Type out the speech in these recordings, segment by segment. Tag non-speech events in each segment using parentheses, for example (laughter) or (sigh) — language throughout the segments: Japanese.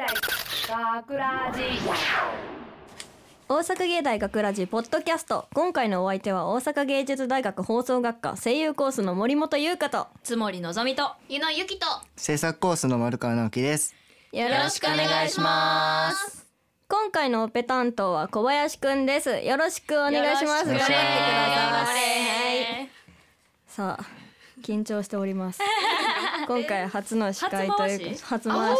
大学ラジ。大阪芸大学ラジポッドキャスト。今回のお相手は大阪芸術大学放送学科声優コースの森本優香と。つもりのぞみと。ゆのゆきと。制作コースの丸川直樹です。よよろしくお願いします。今回のオペ担当は小林くんです。よろしくお願いします。頑張ってくだよろしくお願いします。さい。さあ緊張しております。(laughs) 今回初の司会というか初回？し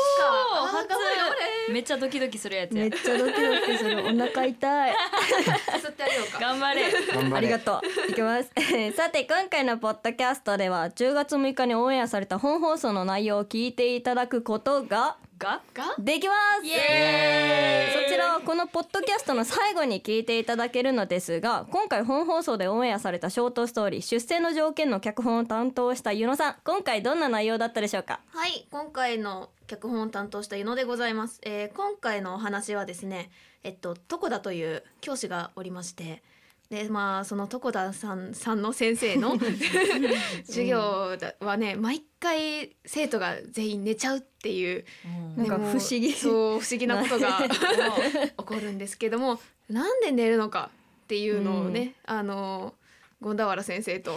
めっちゃドキドキするやつや。めっちゃドキドキする。お腹痛い。(laughs) さすってあげようか。頑張れ。頑張れ。ありがとう。いきます。(laughs) さて今回のポッドキャストでは10月6日にオンエアされた本放送の内容を聞いていただくことががが？できます。そちらはこのポッドキャストの最後に聞いていただけるのですが今回本放送でオンエアされたショートストーリー出世の条件の脚本を担当したゆのさん。今回どんな内容だったでしょうか？はい今回の脚本を担当したゆのでございます、えー、今回のお話はですねえっと床田という教師がおりましてでまあその床田さんさんの先生の (laughs) 授業はね毎回生徒が全員寝ちゃうっていう。なん。かでも不思議。そう不思議なことが (laughs) 起こるんですけどもなんで寝るのかっていうのをね、あの権田原先生と。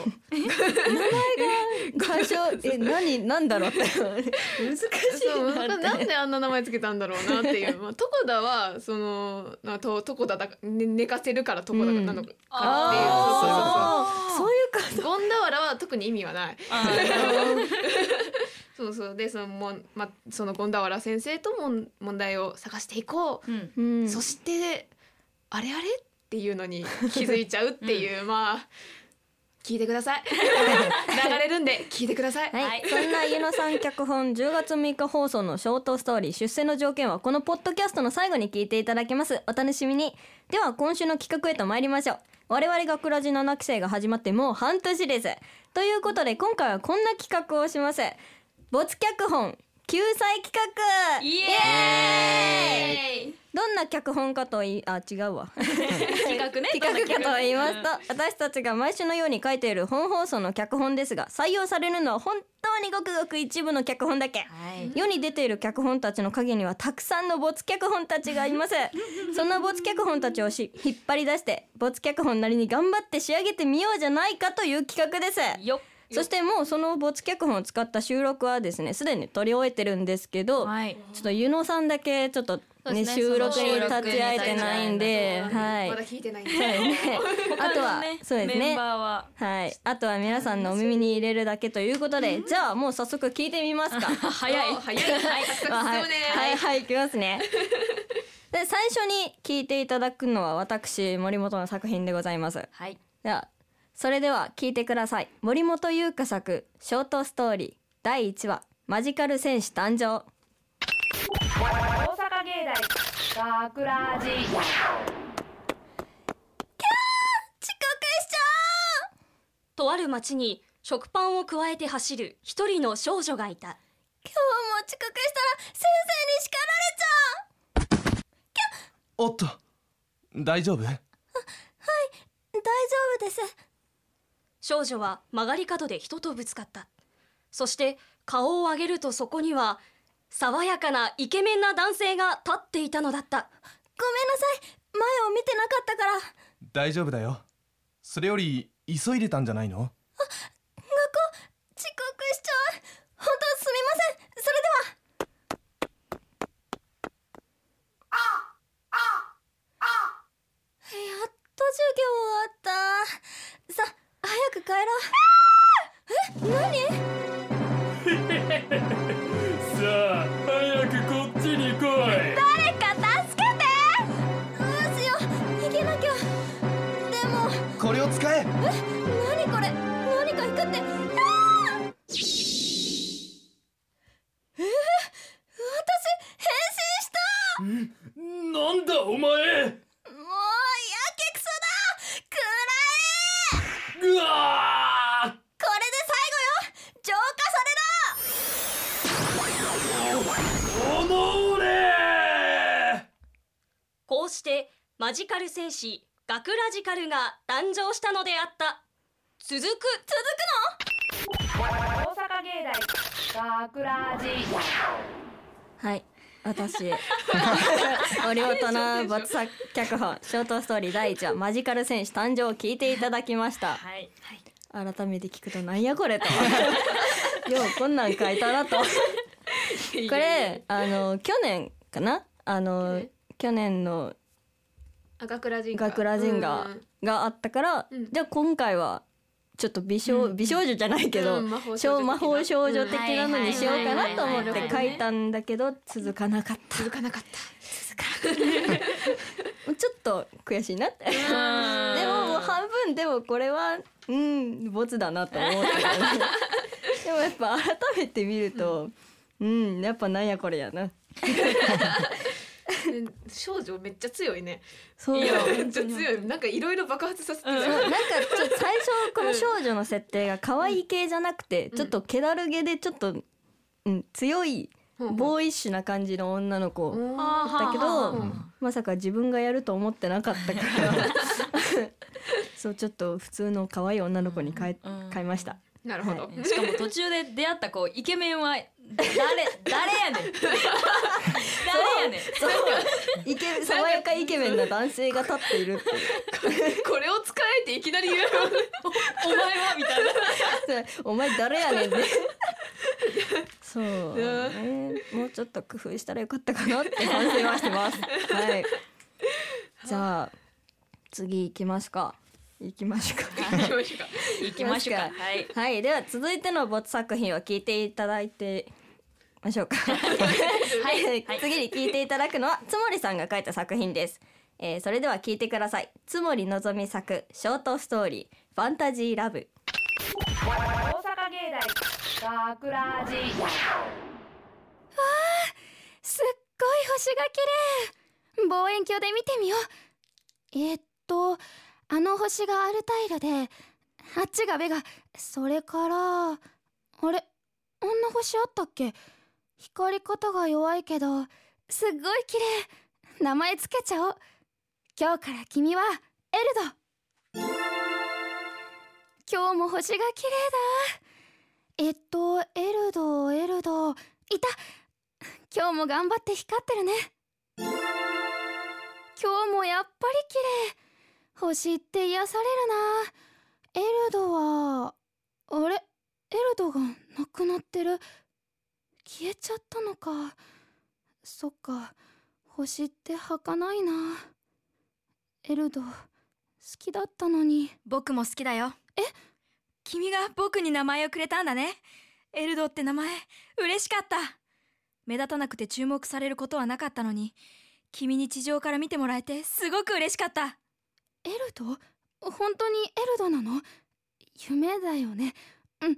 最初 (laughs) え何なんだろうって。難しいななんであんな名前つけたんだろうなっていう、まあ、床田はそのなと床田だか、ね、寝かせるから床田なのかっていう、あー。そういうか。そうそうそう権田原は特に意味はない。あ (laughs) そうそう。でそのもん、まあ、その権田原先生とも問題を探していこう、うん。そしてあれあれっていうのに気づいちゃうっていう、まあ聞いてください。(laughs) 流れるんで聞いてください、はい、はい。そんなゆのさん脚本10月6日放送のショートストーリー出世の条件はこのポッドキャストの最後に聞いていただけます。お楽しみに。では今週の企画へと参りましょう。我々学ラジ7期生が始まってもう半年です。ということで今回はこんな企画をします。没脚本救済企画。イエーイどんな脚本かといいあ違うわ。(laughs) 企画ね。(laughs) 企画かと言いますと私たちが毎週のように書いている本放送の脚本ですが採用されるのは本当にごくごく一部の脚本だけ。はい。世に出ている脚本たちの陰にはたくさんの没脚本たちがいます。(laughs) そんな没脚本たちをし引っ張り出して没脚本なりに頑張って仕上げてみようじゃないかという企画です。よっ。そしてもうその没脚本を使った収録はですねすでに撮り終えてるんですけど、はい。ちょっとゆのさんだけちょっとね収録に立ち会えてないんではい。まだ聞いてない。んで、(laughs) あとは、そうですね。メンバーは。はい。あとは皆さんのお耳に入れるだけということでじゃあもう早速聞いてみますか。(laughs) (laughs) 早い。早い。はい。はいいきますねで最初に聞いていただくのは私森本の作品でございますはいではそれでは聞いてください森本優香作ショートストーリー第1話マジカル戦士誕生大阪芸大学ラジ遅刻しちゃとある町に食パンをくわえて走る一人の少女がいた。う今日も遅刻したら先生に叱られちゃおっと大丈夫？う大丈夫です。少女は曲がり角で人とぶつかった。そして顔を上げるとそこには爽やかなイケメンな男性が立っていたのだった。ごめんなさい。前を見てなかったから。大丈夫だよ。それより急いでたんじゃないの？学校遅刻しちゃう。本当すみません。それでは。やっと授業終わった。さ早く帰ろう。え？何？(laughs) さあ。マジカル戦士ガクラジカルが誕生したのであった。続く。続くの？大阪芸大学ラジ。はい私。(laughs) 森本の没作脚本ショートストーリー第1話マジカル戦士誕生を聞いていただきました。はい。改めて聞くとなんやこれと。(laughs) ようこんなん書いたなと。これあの去年かな？あのえ？去年のガ学ラジンガうんがあったから、うん。じゃあ今回はちょっと美少、美少女じゃないけど、うん魔法少少女的なのにしようかなと思って書いたんだけど続かなかった。続かなかった。ちょっと悔しいなって。でももう半分でもこれはうんボツだなと思ってでもやっぱ改めて見るとうんやっぱなんやこれやなうん少女めっちゃ強いね。そう。いやめっちゃ強い。なんかいろいろ爆発させてうなんかちょっと最初この少女の設定が可愛い系じゃなくて、ちょっと気だるげでちょっと、うん、強いボーイッシュな感じの女の子うんだけど、うん。まさか自分がやると思ってなかったから。(laughs) そうちょっと普通の可愛い女の子に変え,、うん。変えました。なるほど、しかも途中で出会ったこうイケメンは誰誰やねん。(laughs) 誰やねん。そうイケ (laughs) 爽やかイケメンな男性が立っているっていう。(laughs) これを使えていきなり言うお前はみたいな。お前誰やねんねそう、ね、もうちょっと工夫したらよかったかなって反省はしてます。はい。じゃあ次行きますか。行きましょうか。行きましょうか。行きましょうか。はい。はい。では続いての没作品を聞いていただいてましょうか。はい、次に聞いていただくのはつもりさんが書いた作品です、えー、それでは聞いてください。つもりのぞみ作ショートストーリーファンタジーラブ。大阪芸大学ラジすっごい星が綺麗。望遠鏡で見てみよう。えーっとあの星がアルタイルであっちがベガ。それからあれあんな星あったっけ？光り方が弱いけどすっごい綺麗。名前つけちゃおう。今日から君はエルド。今日も星が綺麗だ。えっとエルドエルド。いた。今日も頑張って光ってるね。今日もやっぱり綺麗。星って癒されるな。エルドはあれ？エルドがなくなってる？消えちゃったのか。そっか。星って儚いな。エルド好きだったのに。僕も好きだよ。え？君が僕に名前をくれたんだね。エルドって名前嬉しかった。目立たなくて注目されることはなかったのに。君に地上から見てもらえてすごく嬉しかった。エルド？本当にエルドなの？夢だよね。うん。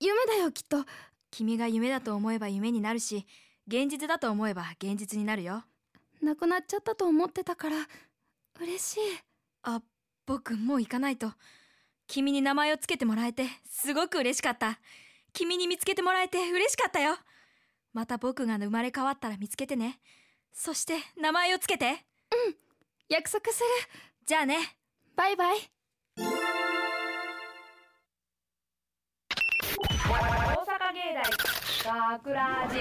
夢だよきっと君が夢だと思えば夢になるし現実だと思えば現実になるよ。亡くなっちゃったと思ってたから嬉しい。あ僕もう行かないと。君に名前をつけてもらえてすごく嬉しかった。君に見つけてもらえて嬉しかったよ。また僕が生まれ変わったら見つけてね。そして名前をつけて。約束する。じゃあね。バイバイ芸大学ラジ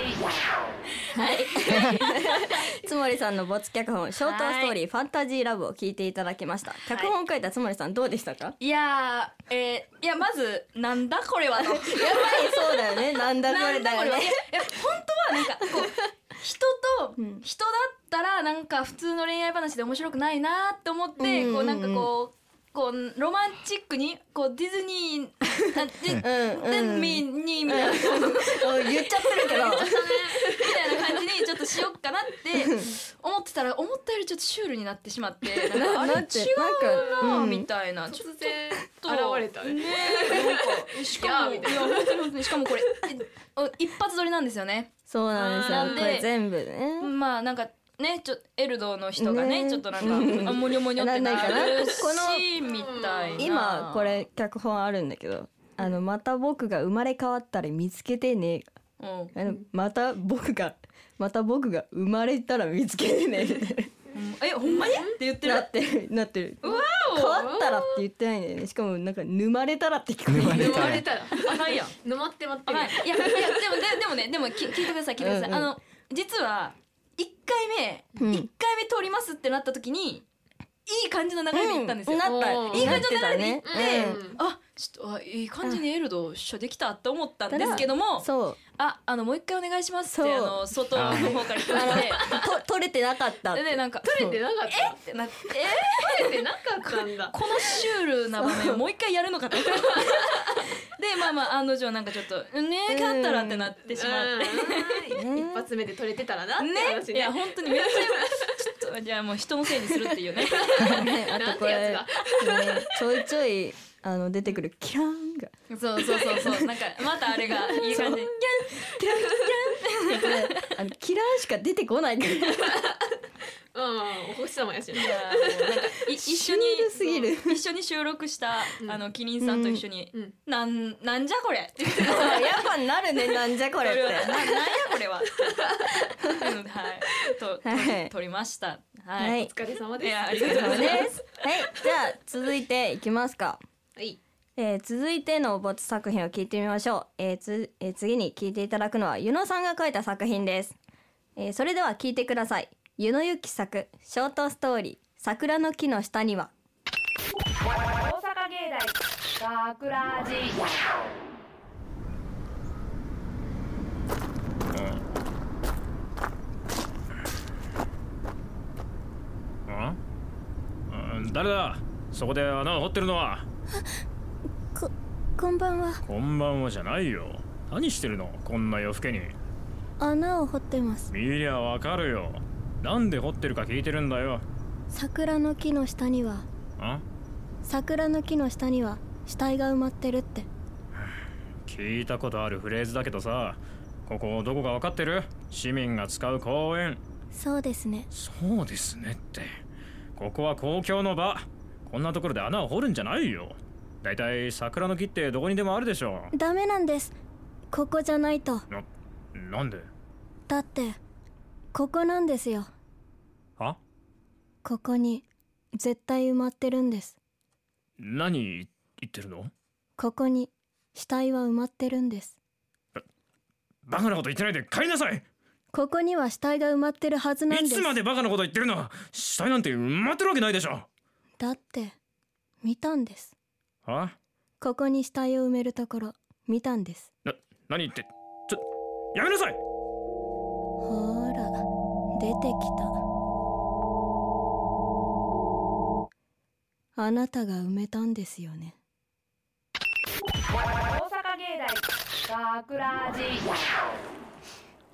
つもりさんの没脚本ショートストーリー、ファンタジーラブを聞いていただきました。脚本を書いたつもりさんどうでしたか、いやーえーいやまずなんだこれはと。ぱりそう (laughs) だよね。なんだこれだよね。いや本当はなんかこう人とうん。人だったらなんか普通の恋愛話で面白くないなって思って、うんうんうん。こうなんかこうこうロマンチックにこうディズニーあディうん。うん。ディミーにみたいな、言っちゃってるけど。たいな感じにちょっとしよっかなって思ってたら思ったよりちょっとシュールになってしまって (laughs) なんかあれ違うなんかなうん。みたいな、ちょっと現れたね。しかもいや本当しかもこれ一発撮りなんですよね。そうなんですよ。これ全部ね。まあなんかねちょエルドの人がねね。ちょっとなんか、うん。あもにょもにょってなるこのしみたいな。今これ脚本あるんだけどあのまた僕が生まれ変わったら見つけてね。うん。あのまた僕がまた僕が生まれたら見つけてね。みたいえほんまに？って言ってる？ななってるなってる。うわ変わったらって言ってないんだよね。しかもなんか沼まれたらって聞こえる。沼れたら。生まれたら。あかんやん。沼って待ってる。いやいやでもででもねでもき聞いてください聞いてください、うんうん。あの実は回目うん。一回目通りますってなった時にいい感じの流れで行ったんですよ、うん。なった。おーいい感じの流れで行っなっててたね。うん。あちょっとあいい感じにエルド一緒できたって思ったんですけどもそう。ああのもう一回お願いしますってそう。あの外の方から言って。(laughs) 取れてなかったって。でなんか取れてなかった？ってなって。取れてなかったんだ。このシュールな場面をもう一回やるのかとでまあまあ案の定なんかちょっと「ねえ勝ったら」ってなってしまって。うん。一発目で取れてたらなってね。話いや本当にめっちゃちょっとじゃあもう人のせいにするっていうね。(laughs) ねあとこれ、ね、ちょいちょいあの出てくるキャンが。そうそうそう。そうなんかまたあれがいい感じ。で (laughs) あのキラーしか出てこないから。うんお星様やしねいやもうなんかい (laughs) 一緒にシュールすぎる。そう。一緒に収録したあのキリンさんと一緒にうん「なんなんじゃこれ」って言ってやっぱなるねなんじゃこれって。(laughs) ななんやこれはって。いうのではい。ととはい。撮りました。ははい。いお疲れ様です。いやありがとうございます。はい。じゃあ続いていきますか。はい。えー続いての没作品を聞いてみましょう、えーつえー次に聞いていただくのはゆのさんが書いた作品です、えーそれでは聞いてくださいゆのゆき作ショートストーリー桜の木の下には。大阪芸大学ラジん。誰だ？そこで穴を掘ってるのは。ここんばんは。こんばんはじゃないよ。何してるの？こんな夜更けに。穴を掘ってます。見りゃわかるよなんで掘ってるか聞いてるんだよ。桜の木の下にはあ？桜の木の下には死体が埋まってるって。聞いたことあるフレーズだけどさここどこかわかってる？市民が使う公園。そうですね。そうですねって。ここは公共の場。こんなところで穴を掘るんじゃないよ。だいたい桜の木ってどこにでもあるでしょダメなんです。ここじゃないと。ななんで？だってここなんですよ。は？ここに絶対埋まってるんです。何言ってるの？ここに死体は埋まってるんです。バカなこと言ってないで帰りなさい！ここには死体が埋まってるはずなんいです。つまでバカなこと言ってるの？死体なんて埋まってるわけないでしょ！だって見たんです。は？ここに死体を埋めるところ見たんです。な何言って？ちょやめなさい出てきた。あなたが埋めたんですよね。大阪芸大学ラジ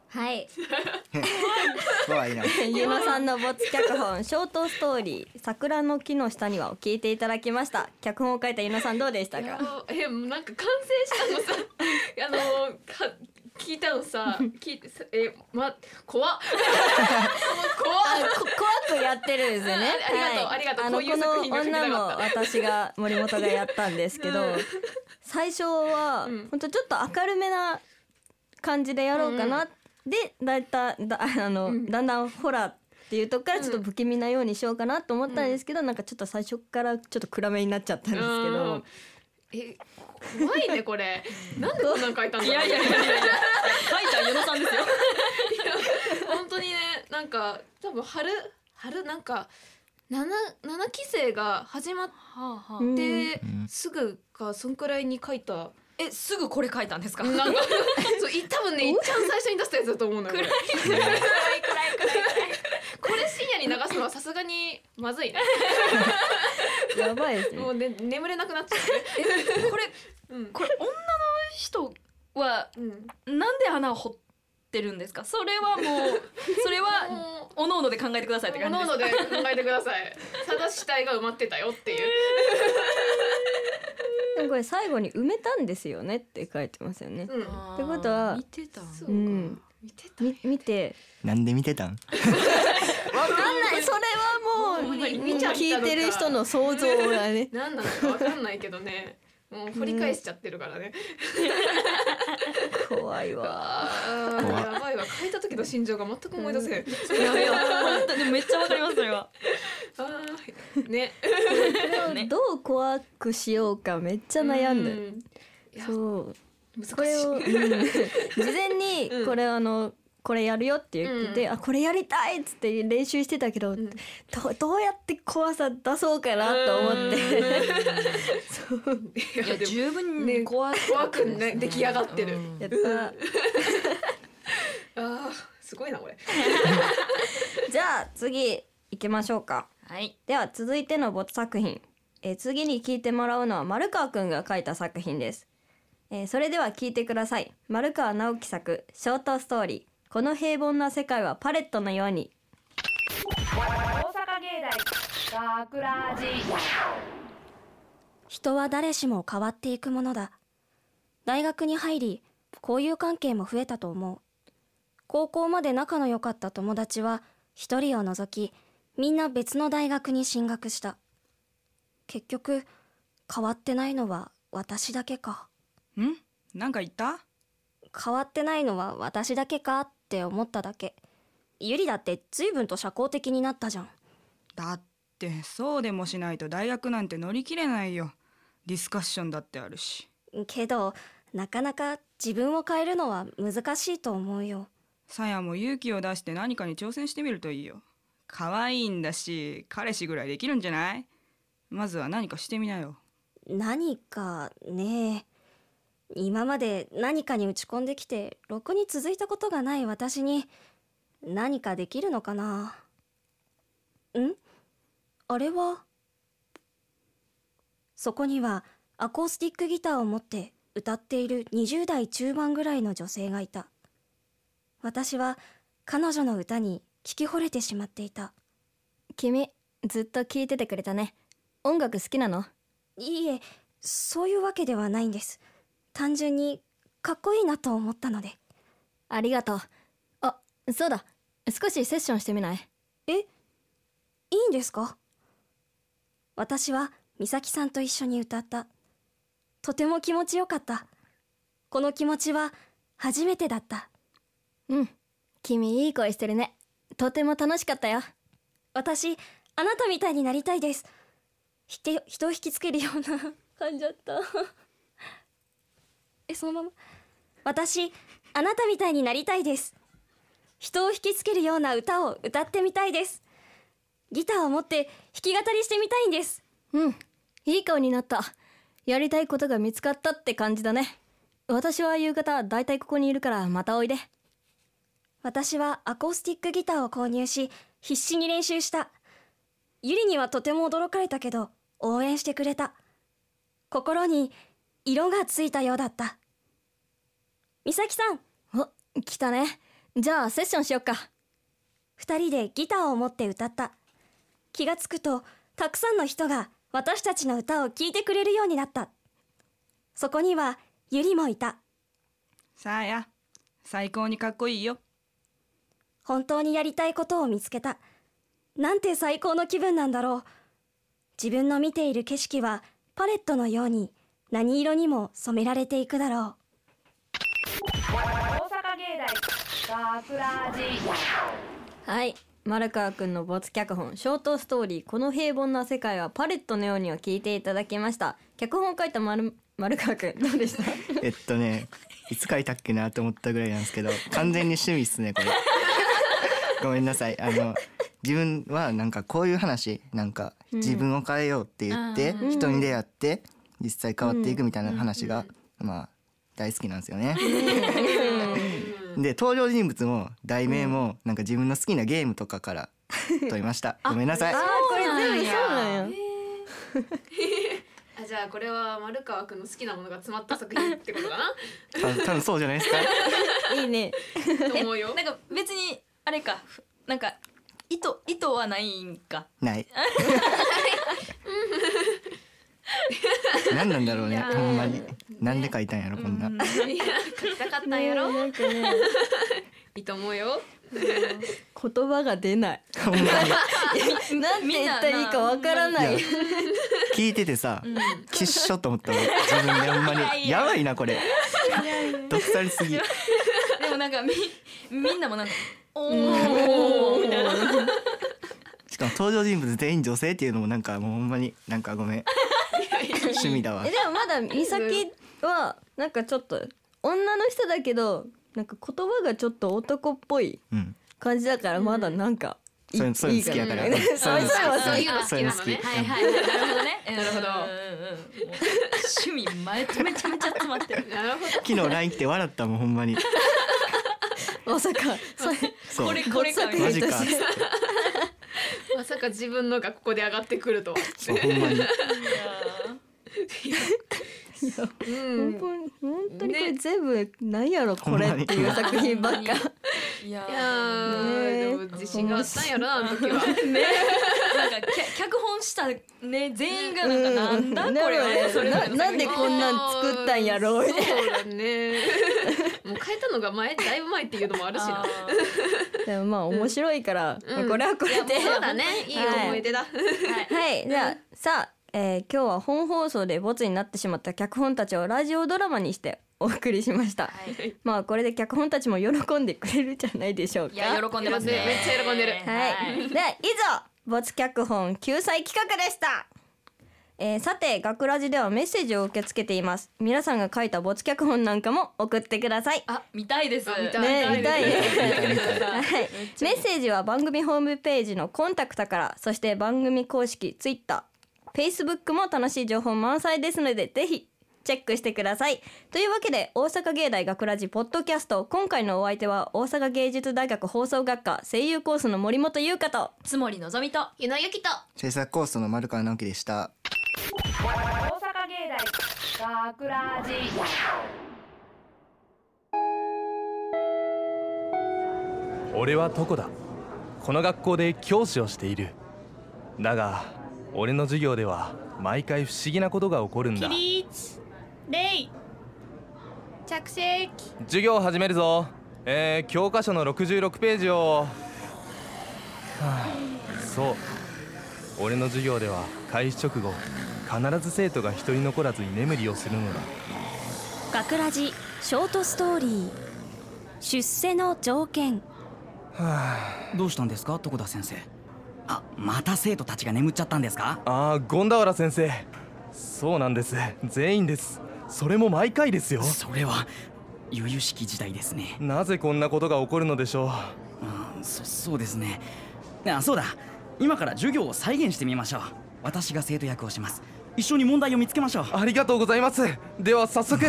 はい。(laughs) 怖いな。(laughs) ゆのさんの没脚本ショートストーリー桜の木の下にはを聞いていただきました。脚本を書いたゆのさんどうでしたか？えなんか完成したのさ。(laughs) あのか聞いたのさ聞いてさえま怖っ。怖っ。(laughs) こ怖くやってるんですよね。あありがとうはい。ありがとうのこの女も私が森本がやったんですけど、うん。最初はうん。本当ちょっと明るめな感じでやろうかな、でだいただあの、うん。だんだんホラーっていうとこからちょっと不気味なようにしようかなと思ったんですけど、なんかちょっと最初からちょっと暗めになっちゃったんですけうどん。え怖いねこれ。なんでこんなん書いたんだいやいやいやいや書いた与野さんですよ。本当にねなんか多分春春なんか七七期生が始まってうんすぐかそんくらいに書いた。えすぐこれ書いたんですか？なんかそうい多分ねいっちゃん最初に出したやつだと思うのよ暗い暗いすのはさすがにまずいねやばいですね。も。うね眠れなくなっちゃうね。これうん。これ女の人はうん。なんで穴を掘ってるんですか？それはもうそれはもおのおので考えてくださいってう感じ各です。々で考えてください。ただ死体が埋まってたよっていう。(laughs) でもこれ最後に埋めたんですよねって書いてますよね。うん。ってことは見てたんそうか。うん見てた。み見て。なんで見てたん？わかんない。それはもう聞いてる人の想像がね。何 (laughs) なのかわかんないけどね。もう掘り返しちゃってるからね、怖いわ。あーやばいわ。書いた時の心情が全く思い出せん、いやいや本当にめっちゃわかりますそれは。あーね。どう怖くしようかめっちゃ悩んでる、いやそうこれを、うん。(laughs) 事前にうん。これあのこれやるよって言ってて、あこれやりたいっつって練習してたけど、どどうやって怖さ出そうかなと思って、(laughs) そういや十分ねに怖怖くね出来上がってる。やった。(laughs) ああすごいなこれ。じゃあ次行きましょうか。はい。では続いてのボツ作品、えー次に聞いてもらうのは丸川くんが書いた作品です、えーそれでは聞いてください。丸川直樹作ショートストーリー。この平凡な世界はパレットのように。大阪芸大学ラジ人は誰しも変わっていくものだ。大学に入り交友関係も増えたと思う。高校まで仲の良かった友達は一人を除きみんな別の大学に進学した。結局変わってないのは私だけかん？なんか言った？変わってないのは私だけかって思っただけ。ゆりだって随分と社交的になったじゃん。だってそうでもしないと大学なんて乗り切れないよ。ディスカッションだってあるし。けどなかなか自分を変えるのは難しいと思うよ。さやも勇気を出して何かに挑戦してみるといいよ。可愛いんだし彼氏ぐらいできるんじゃない？まずは何かしてみなよ。何かね今まで何かに打ち込んできてろくに続いたことがない私に何かできるのかな？ん？あれは？そこにはアコースティックギターを持って歌っている20代中盤ぐらいの女性がいた。私は彼女の歌に聞き惚れてしまっていた。君ずっと聞いててくれたね。音楽好きなの？いいえそういうわけではないんです単純にかっこいいなと思ったので。ありがとう。あそうだ。少しセッションしてみない？え？いいんですか？私は美咲さんと一緒に歌った。とても気持ちよかった。この気持ちは初めてだった。うん。君いい声してるね。とても楽しかったよ。私あなたみたいになりたいです。人を引きつけるような感じだったえそのまま？私あなたみたいになりたいです。人を引きつけるような歌を歌ってみたいです。ギターを持って弾き語りしてみたいんです。うん。いい顔になった。やりたいことが見つかったって感じだね。私は夕方だいたいここにいるからまたおいで。私はアコースティックギターを購入し必死に練習した。ゆりにはとても驚かれたけど応援してくれた。心に色がついたようだった。美咲さん。お来たね。じゃあセッションしよっか。二人でギターを持って歌った。気がつくとたくさんの人が私たちの歌を聴いてくれるようになった。そこにはゆりもいた。さや。最高にかっこいいよ。本当にやりたいことを見つけた。なんて最高の気分なんだろう。自分の見ている景色はパレットのように何色にも染められていくだろう。大阪芸大学ラジはい。丸川くんの没脚本ショートストーリーこの平凡な世界はパレットのようにを聞いていただきました。脚本を書いた丸丸川くんどうでした？えっとねいつ書いたっけなと思ったぐらいなんですけど完全に趣味っすねこれ。(laughs) ごめんなさい。あの自分はなんかこういう話なんかうん自分を変えようって言って、うん。人に出会って実際変わっていくみたいな話が、まあ大好きなんですよね。(laughs) で登場人物も題名もなんか自分の好きなゲームとかから (laughs) 取りました。ごめんなさい。あーこれ全部そうなんや。あじゃあこれは丸川くんの好きなものが詰まった作品ってことかな？た多分そうじゃないですか。(laughs) いいね。と思うよなんか別にあれか。ふなんか意図意図はないんか。ない。(laughs) 何なんだろうねほんまに。なんで書いたんやろこんな。いや書きたかったんやろ、なんかね。いいと思うよ。言葉が出ない。ほんまに。(laughs) なんて言ったらいいかわからない。聞いててさ、きっしょと思ったの。自分でほんまにやばいなこれ。毒されすぎ。でもなんかみみんなもなんかおおみたいなしかも登場人物全員女性っていうのもなんかもうほんまになんかごめん趣味だわ。えでもまだ美咲はなんかちょっと女の人だけどなんか言葉がちょっと男っぽいうん。感じだからまだなんか、いそういう (laughs) そういうの好きやからいいね。そういうのそうそういうの好そういうの好ききなのね。はいはいはい。なるほどね。なるほどうん。うん。うんもう趣味めちゃめちゃめちゃ詰まってる。なるほど。昨日 LINE 来て笑ったもんほんまに。まさかそれそう。これこれか。マジか。(laughs) まさか自分のがここで上がってくるとは。そうほんまにうん本当に本当にこれ全部何やろこれっていう作品ばっか。いやでも自信があったんやろなあの時は。(laughs) なんかき脚本したね全員がなんかなんだこれは。ななんでこんなん作ったんやろう。みたいそうだね。(laughs) もう変えたのが前だいぶ前っていうのもあるしな。(laughs) でもまあ面白いから、うん。これはこれで。いやそうだね。い。い思い出だ。はい。じゃあさあ、えー今日は本放送でボツになってしまった脚本たちをラジオドラマにしてお送りしました、まあこれで脚本たちも喜んでくれるんじゃないでしょうか。いや喜んでますね。めっちゃ喜んでるはい、で以上没脚本救済企画でした。えーさて学ラジではメッセージを受け付けています。皆さんが書いた没脚本なんかも送ってください。あ見たいです。見たい。ね見たいはい、メッセージは番組ホームページのコンタクトからそして番組公式ツイッター、フェイスブックも楽しい情報満載ですのでぜひチェックしてください。というわけで大阪芸大学ラジポッドキャスト。今回のお相手は大阪芸術大学放送学科声優コースの森本優香とつもりのぞみとゆのゆきと。制作コースの丸川直樹でした。大阪芸大学ラジ。俺はトコだ。この学校で教師をしている。だが俺の授業では毎回不思議なことが起こるんだ。リーチレイ。着席。授業を始めるぞ。えー、教科書の66ページを、はあ、そう。俺の授業では開始直後必ず生徒が一人残らず居眠りをするのだ。学ラジショートストーリー。出世の条件。どうしたんですか床田先生あまた生徒たちが眠っちゃったんですか？ああ権田原先生。そうなんです。全員です。それも毎回ですよ。それは由々しき時代ですね。なぜこんなことが起こるのでしょう。あそそうですね。あそうだ。今から授業を再現してみましょう。私が生徒役をします。一緒に問題を見つけましょう。ありがとうございます。では早速。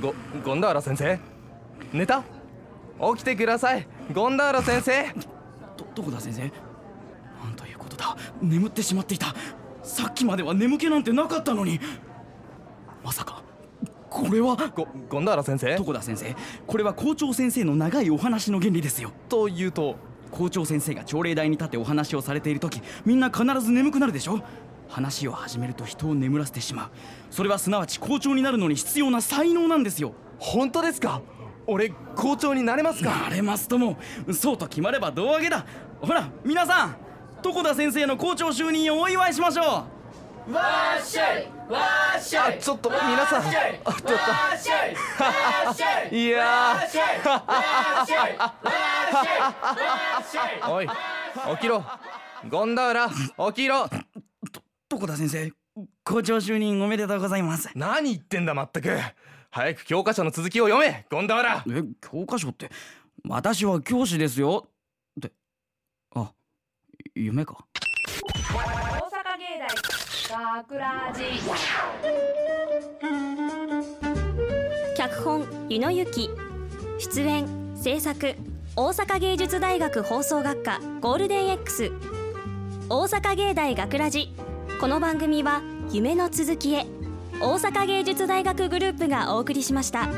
ご権田原先生。寝た起きてください。権田原先生。ど床田先生？だ眠ってしまっていた。さっきまでは眠気なんてなかったのに。まさか。これは？ご権田原先生？床田先生？これは校長先生の長いお話の原理ですよ。というと？校長先生が朝礼台に立ってお話をされている時みんな必ず眠くなるでしょ？話を始めると人を眠らせてしまう。それはすなわち校長になるのに必要な才能なんですよ。本当ですか？俺校長になれますか？なれますとも。そうと決まれば胴上げだ。ほら皆さん床田先生の校長就任をお祝いしましょう。わっしゃいわっしゃいあちょっと皆さん。わっしゃいあちょっと。わっしゃいわっしゃいいやわっしゃいわっしゃいわっしゃいわっしゃいーおい起きろ。権田原起きろ。床田先生校長就任おめでとうございます。何言ってんだまったく。早く教科書の続きを読め権田原え教科書って私は教師ですよ夢か？大阪芸大学ラジ脚本湯野由紀出演制作大阪芸術大学放送学科ゴールデン X 大阪芸大学ラジ。この番組は夢の続きへ。大阪芸術大学グループがお送りしました。